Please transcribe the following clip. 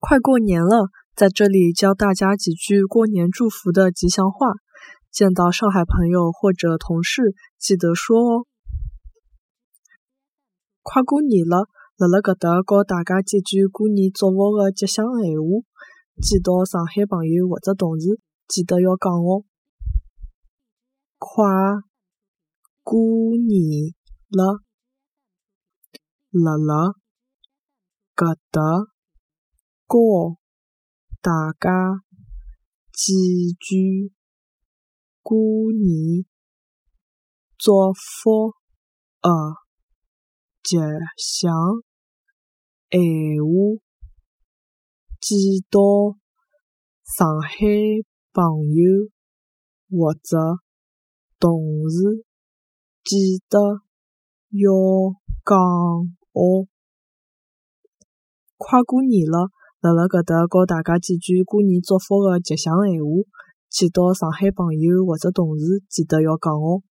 快过年了，在这里教大家几句过年祝福的吉祥话。见到上海朋友或者同事，记得说哦。快过年了，辣辣搿搭教大家几句过年祝福的吉祥闲话。见到上海朋友或者同事，记得要讲哦。快过年了，辣辣搿搭。教大家几句过年祝福的吉祥闲话。见到上海朋友或者同事，记得要讲哦。快过年了！辣辣搿搭教大家几句过年祝福的吉祥闲话，见到上海朋友或者同事，记得要讲哦。